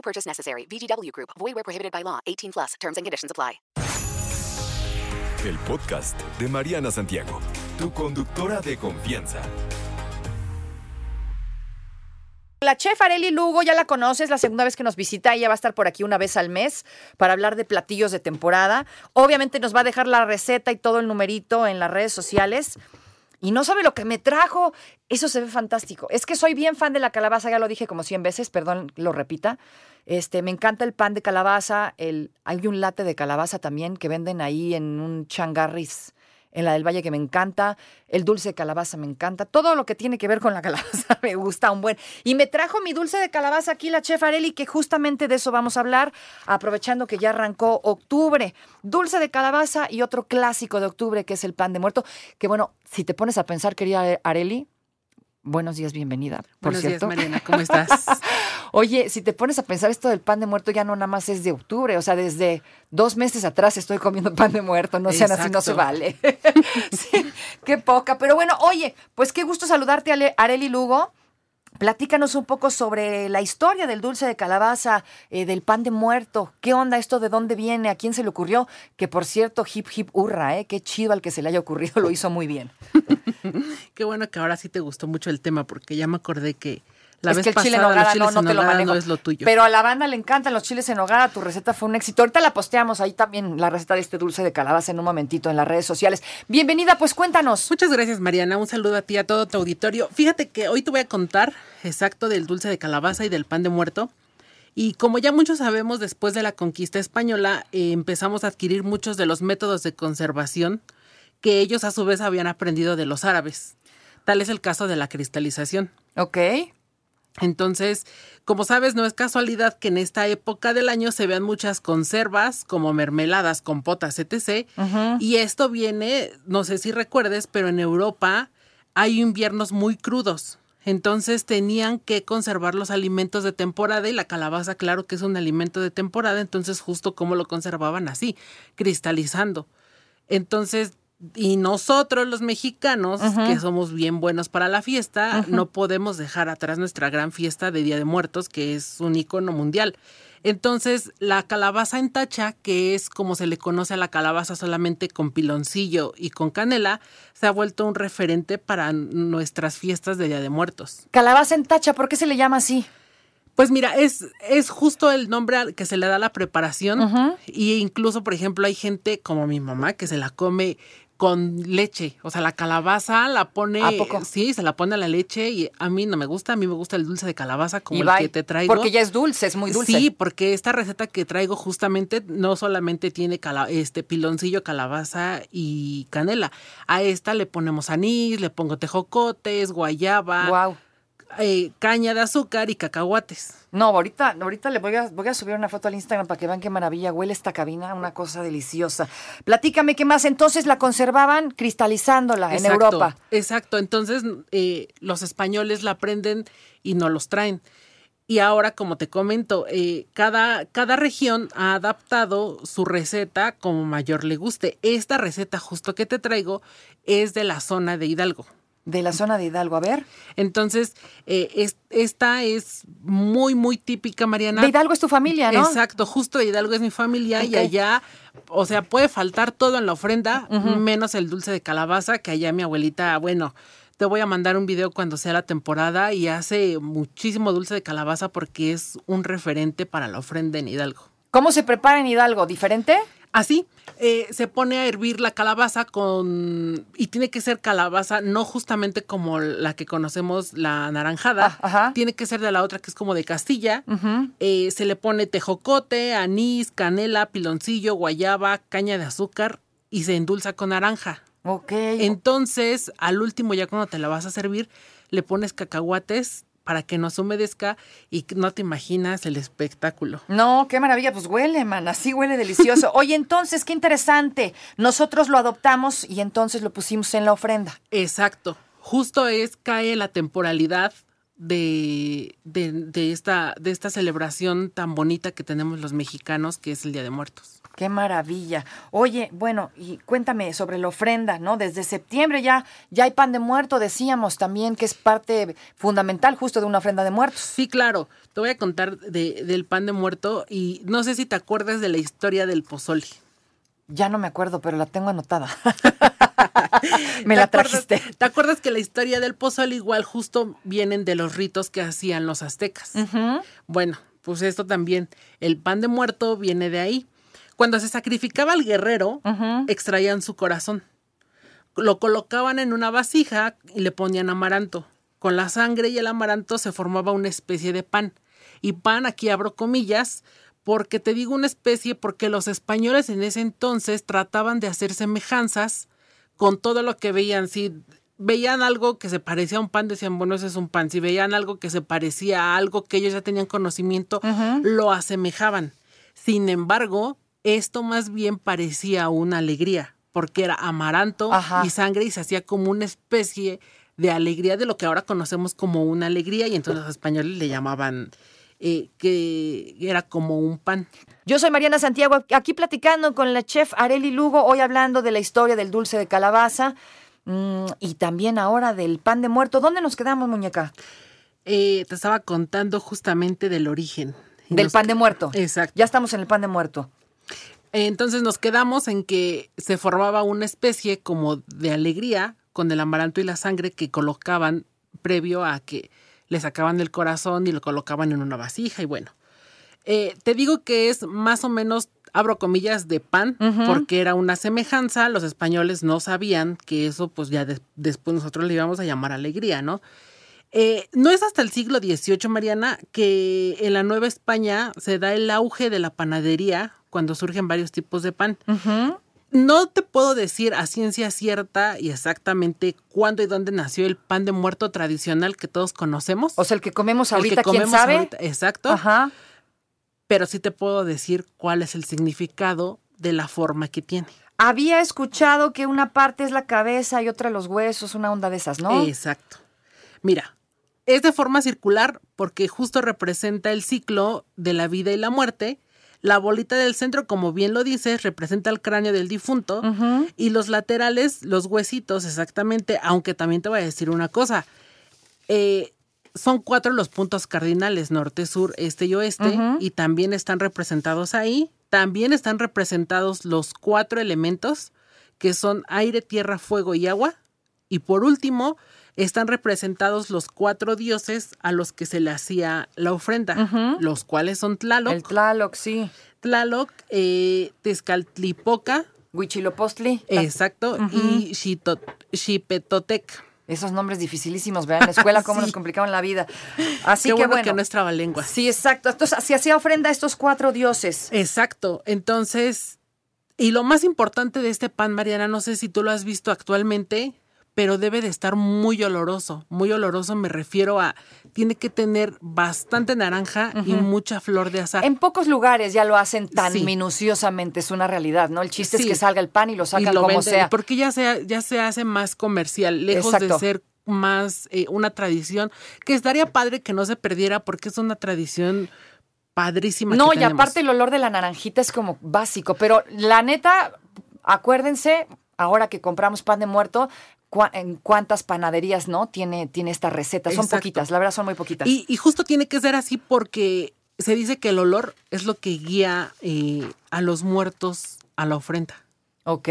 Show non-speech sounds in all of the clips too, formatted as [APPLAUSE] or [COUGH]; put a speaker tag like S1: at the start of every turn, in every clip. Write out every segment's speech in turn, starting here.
S1: No purchase necessary. VGW Group. Void where prohibited by law. 18 plus. Terms and conditions apply.
S2: El podcast de Mariana Santiago, tu conductora de confianza.
S3: La chef Areli Lugo, ya la conoces, la segunda vez que nos visita, ella va a estar por aquí una vez al mes para hablar de platillos de temporada. Obviamente nos va a dejar la receta y todo el numerito en las redes sociales. Y no sabe lo que me trajo. Eso se ve fantástico. Es que soy bien fan de la calabaza, ya lo dije como 100 veces, perdón, lo repita. Este, me encanta el pan de calabaza, el, hay un latte de calabaza también que venden ahí en un changarris en la del Valle que me encanta, el dulce de calabaza me encanta, todo lo que tiene que ver con la [LAUGHS] calabaza me gusta un buen. Y me trajo mi dulce de calabaza aquí la chef Areli, que justamente de eso vamos a hablar, aprovechando que ya arrancó octubre. Dulce de calabaza y otro clásico de octubre que es el pan de muerto, que bueno, si te pones a pensar, querida Areli, Buenos días, bienvenida. Por
S4: Buenos
S3: cierto.
S4: días, Mariana, ¿cómo estás? [LAUGHS]
S3: Oye, si te pones a pensar esto del pan de muerto ya no nada más es de octubre, o sea, desde dos meses atrás estoy comiendo [LAUGHS] pan de muerto, no sean así, no se vale. [LAUGHS] Sí, qué poca, pero bueno, oye, pues qué gusto saludarte, Ale- Areli Lugo. Platícanos un poco sobre la historia del dulce de calabaza, eh, del pan de muerto. ¿Qué onda esto? ¿De dónde viene? ¿A quién se le ocurrió? Que por cierto, hip hip hurra, ¿eh? Qué chido al que se le haya ocurrido, lo hizo muy bien. [LAUGHS]
S4: Qué bueno que ahora sí te gustó mucho el tema, porque ya me acordé que la
S3: es
S4: vez
S3: que el
S4: pasada
S3: chile en
S4: chiles
S3: no, no te lo manejo.
S4: no es lo tuyo.
S3: Pero a la banda le encantan los chiles en nogada. Tu receta fue un éxito. Ahorita la posteamos ahí también, la receta de este dulce de calabaza en un momentito en las redes sociales. Bienvenida, pues cuéntanos.
S4: Muchas gracias, Mariana. Un saludo a ti y a todo tu auditorio. Fíjate que hoy te voy a contar exacto del dulce de calabaza y del pan de muerto. Y como ya muchos sabemos, después de la conquista española eh, empezamos a adquirir muchos de los métodos de conservación que ellos a su vez habían aprendido de los árabes. Tal es el caso de la cristalización.
S3: Ok.
S4: Entonces, como sabes, no es casualidad que en esta época del año se vean muchas conservas como mermeladas, compotas, etc. Y esto viene, no sé si recuerdes, pero en Europa hay inviernos muy crudos. Entonces tenían que conservar los alimentos de temporada y la calabaza, claro que es un alimento de temporada, entonces justo como lo conservaban así, cristalizando. Entonces, y nosotros los mexicanos, que somos bien buenos para la fiesta, no podemos dejar atrás nuestra gran fiesta de Día de Muertos, que es un icono mundial. Entonces, la calabaza en tacha, que es como se le conoce a la calabaza solamente con piloncillo y con canela, se ha vuelto un referente para nuestras fiestas de Día de Muertos.
S3: Calabaza en tacha, ¿por qué se le llama así?
S4: Pues mira, es, es justo el nombre al que se le da a la preparación. Y incluso, por ejemplo, hay gente como mi mamá que se la come con leche. O sea, la calabaza la pone.
S3: ¿A poco?
S4: Sí, se la pone a la leche y a mí no me gusta. A mí me gusta el dulce de calabaza como
S3: Y
S4: el
S3: bye.
S4: que te traigo.
S3: Porque ya es dulce, es muy dulce.
S4: Sí, porque esta receta que traigo justamente no solamente tiene cala- este piloncillo, calabaza y canela. A esta le ponemos anís, le pongo tejocotes, guayaba,
S3: Wow.
S4: Eh, caña de azúcar y cacahuates.
S3: No, ahorita, ahorita le voy a, voy a subir una foto al Instagram para que vean qué maravilla huele esta cabina, una cosa deliciosa. Platícame qué más. Entonces la conservaban cristalizándola en Europa.
S4: Exacto. Entonces, eh, los españoles la aprenden y no los traen. Y ahora, como te comento, eh, cada, cada región ha adaptado su receta como mayor le guste. Esta receta justo que te traigo es de la zona de Hidalgo.
S3: De la zona de Hidalgo, a ver.
S4: Entonces, eh, es- esta es muy, muy típica, Mariana.
S3: De Hidalgo es tu familia, ¿no?
S4: Exacto, justo de Hidalgo es mi familia y allá, o sea, puede faltar todo en la ofrenda, menos el dulce de calabaza, que allá mi abuelita, bueno, te voy a mandar un video cuando sea la temporada y hace muchísimo dulce de calabaza porque es un referente para la ofrenda en Hidalgo.
S3: ¿Cómo se prepara en Hidalgo? ¿Diferente?
S4: Así, eh, se pone a hervir la calabaza con... y tiene que ser calabaza, no justamente como la que conocemos, la naranjada.
S3: Ah, ajá.
S4: Tiene que ser de la otra que es como de Castilla. Eh, se le pone tejocote, anís, canela, piloncillo, guayaba, caña de azúcar y se endulza con naranja.
S3: Ok.
S4: Entonces, al último, ya cuando te la vas a servir, le pones cacahuates para que no se humedezca y no te imaginas el espectáculo.
S3: No, qué maravilla, pues huele, man, así huele delicioso. [LAUGHS] Oye, entonces, qué interesante. Nosotros lo adoptamos y entonces lo pusimos en la ofrenda.
S4: Exacto. Justo es, cae la temporalidad de, de, de esta, de esta celebración tan bonita que tenemos los mexicanos, que es el Día de Muertos.
S3: Qué maravilla. Oye, bueno, y cuéntame sobre la ofrenda, ¿no? Desde septiembre ya, ya hay pan de muerto, decíamos también que es parte fundamental justo de una ofrenda de muertos.
S4: Sí, claro. Te voy a contar de- del pan de muerto y no sé si te acuerdas de la historia del pozole.
S3: Ya no me acuerdo, pero la tengo anotada. [LAUGHS] [LAUGHS] me
S4: ¿Te
S3: la
S4: acuerdas-
S3: trajiste.
S4: ¿Te acuerdas que la historia del pozole igual justo vienen de los ritos que hacían los aztecas? Bueno, pues esto también, el pan de muerto viene de ahí. Cuando se sacrificaba al guerrero, extraían su corazón. Lo colocaban en una vasija y le ponían amaranto. Con la sangre y el amaranto se formaba una especie de pan. Y pan, aquí abro comillas, porque te digo una especie porque los españoles en ese entonces trataban de hacer semejanzas con todo lo que veían. Si veían algo que se parecía a un pan, decían, bueno, ese es un pan. Si veían algo que se parecía a algo que ellos ya tenían conocimiento, lo asemejaban. Sin embargo, esto más bien parecía una alegría, porque era amaranto
S3: Ajá.
S4: y sangre y se hacía como una especie de alegría de lo que ahora conocemos como una alegría y entonces los españoles le llamaban eh, que era como un pan.
S3: Yo soy Mariana Santiago, aquí platicando con la chef Areli Lugo, hoy hablando de la historia del dulce de calabaza mm, y también ahora del pan de muerto. ¿Dónde nos quedamos, muñeca?
S4: Eh, te estaba contando justamente del origen.
S3: Del
S4: nos-
S3: pan de muerto.
S4: Exacto.
S3: Ya estamos en el pan de muerto.
S4: Entonces nos quedamos en que se formaba una especie como de alegría con el amaranto y la sangre que colocaban previo a que le sacaban el corazón y lo colocaban en una vasija y bueno. Eh, te digo que es más o menos, abro comillas, de pan, porque era una semejanza. Los españoles no sabían que eso, pues ya des- después nosotros le íbamos a llamar alegría, ¿no? Eh, no es hasta el siglo XVIII, Mariana, que en la Nueva España se da el auge de la panadería cuando surgen varios tipos de pan. No te puedo decir a ciencia cierta y exactamente cuándo y dónde nació el pan de muerto tradicional que todos conocemos.
S3: O sea, el que comemos
S4: El que
S3: ahorita, ¿quién
S4: comemos
S3: sabe?
S4: ahorita, exacto.
S3: Ajá.
S4: Pero sí te puedo decir cuál es el significado de la forma que tiene.
S3: Había escuchado que una parte es la cabeza y otra los huesos, una onda de esas, ¿no?
S4: Exacto. Mira, es de forma circular porque justo representa el ciclo de la vida y la muerte. La bolita del centro, como bien lo dices, representa el cráneo del difunto y los laterales, los huesitos, exactamente, aunque también te voy a decir una cosa. Eh, son cuatro los puntos cardinales, norte, sur, este y oeste, y también están representados ahí. También están representados los cuatro elementos, que son aire, tierra, fuego y agua. Y por último, están representados los cuatro dioses a los que se le hacía la ofrenda, los cuales son Tlaloc,
S3: El Tlaloc, sí.
S4: Tlaloc, eh, Tezcatlipoca,
S3: Huichilopostli.
S4: exacto, y Xipetotec.
S3: Esos nombres dificilísimos, ¿verdad? En la escuela, [LAUGHS] cómo
S4: Sí.
S3: nos complicaban la vida. Así
S4: Qué
S3: que
S4: bueno,
S3: bueno.
S4: que no es trabalengua.
S3: Sí, exacto. Entonces, se hacía ofrenda a estos cuatro dioses.
S4: Exacto. Entonces, y lo más importante de este pan, Mariana, no sé si tú lo has visto actualmente, pero debe de estar muy oloroso. Muy oloroso me refiero a, tiene que tener bastante naranja y mucha flor de azahar.
S3: En pocos lugares ya lo hacen tan
S4: Sí.
S3: minuciosamente, es una realidad, ¿no? El chiste es que salga el pan y lo
S4: y
S3: sacan
S4: lo
S3: como
S4: venden,
S3: sea.
S4: Porque ya se, ya se hace más comercial, lejos
S3: Exacto.
S4: de ser más eh, una tradición, que estaría padre que no se perdiera porque es una tradición padrísima.
S3: No,
S4: que
S3: y
S4: tenemos.
S3: aparte el olor de la naranjita es como básico, pero la neta, acuérdense, ahora que compramos pan de muerto, en cuántas panaderías, ¿no? Tiene, tiene esta receta. Son
S4: Exacto.
S3: poquitas, la verdad son muy poquitas.
S4: Y, y justo tiene que ser así porque se dice que el olor es lo que guía eh, a los muertos a la ofrenda.
S3: Ok,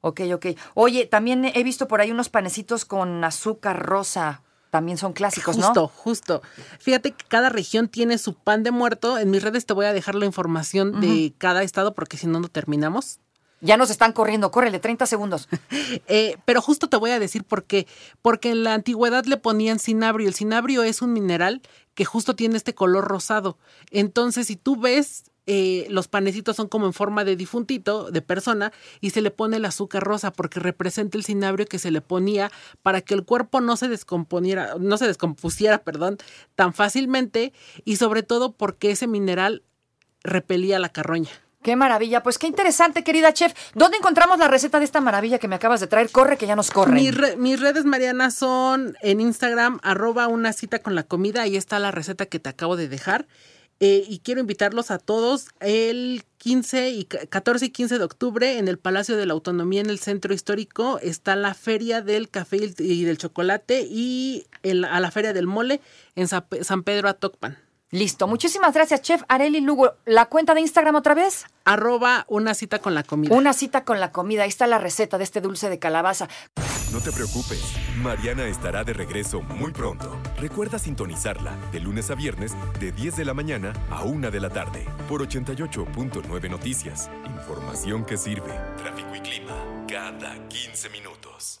S3: ok, ok. Oye, también he visto por ahí unos panecitos con azúcar rosa. También son clásicos,
S4: Justo,
S3: ¿no?
S4: justo. Fíjate que cada región tiene su pan de muerto. En mis redes te voy a dejar la información de cada estado porque si no, no terminamos.
S3: Ya nos están corriendo, córrele, 30 segundos. [LAUGHS]
S4: Eh, pero justo te voy a decir por qué. Porque en la antigüedad le ponían cinabrio. El cinabrio es un mineral que justo tiene este color rosado. Entonces, si tú ves eh, los panecitos son como en forma de difuntito, de persona, y se le pone el azúcar rosa porque representa el cinabrio que se le ponía para que el cuerpo no se descomponiera, no se descompusiera, perdón, tan fácilmente, y sobre todo porque ese mineral repelía la carroña.
S3: Qué maravilla, pues qué interesante, querida chef. ¿Dónde encontramos la receta de esta maravilla que me acabas de traer? Corre, que ya nos corre.
S4: Mis, re- mis redes, Mariana, son en Instagram, arroba una cita con la comida. Ahí está la receta que te acabo de dejar. Eh, y quiero invitarlos a todos el 15 y ca- 14 y 15 de octubre en el Palacio de la Autonomía en el Centro Histórico. Está la Feria del Café y el- y del Chocolate y a la Feria del Mole en Sa- San Pedro Atocpan.
S3: Listo, muchísimas gracias, chef Areli Lugo. ¿La cuenta de Instagram otra vez?
S4: Arroba una cita con la comida.
S3: Una cita con la comida. Ahí está la receta de este dulce de calabaza.
S2: No te preocupes, Mariana estará de regreso muy pronto. Recuerda sintonizarla de lunes a viernes de 10 de la mañana a 1 de la tarde por 88.9 Noticias. Información que sirve. Tráfico y clima cada 15 minutos.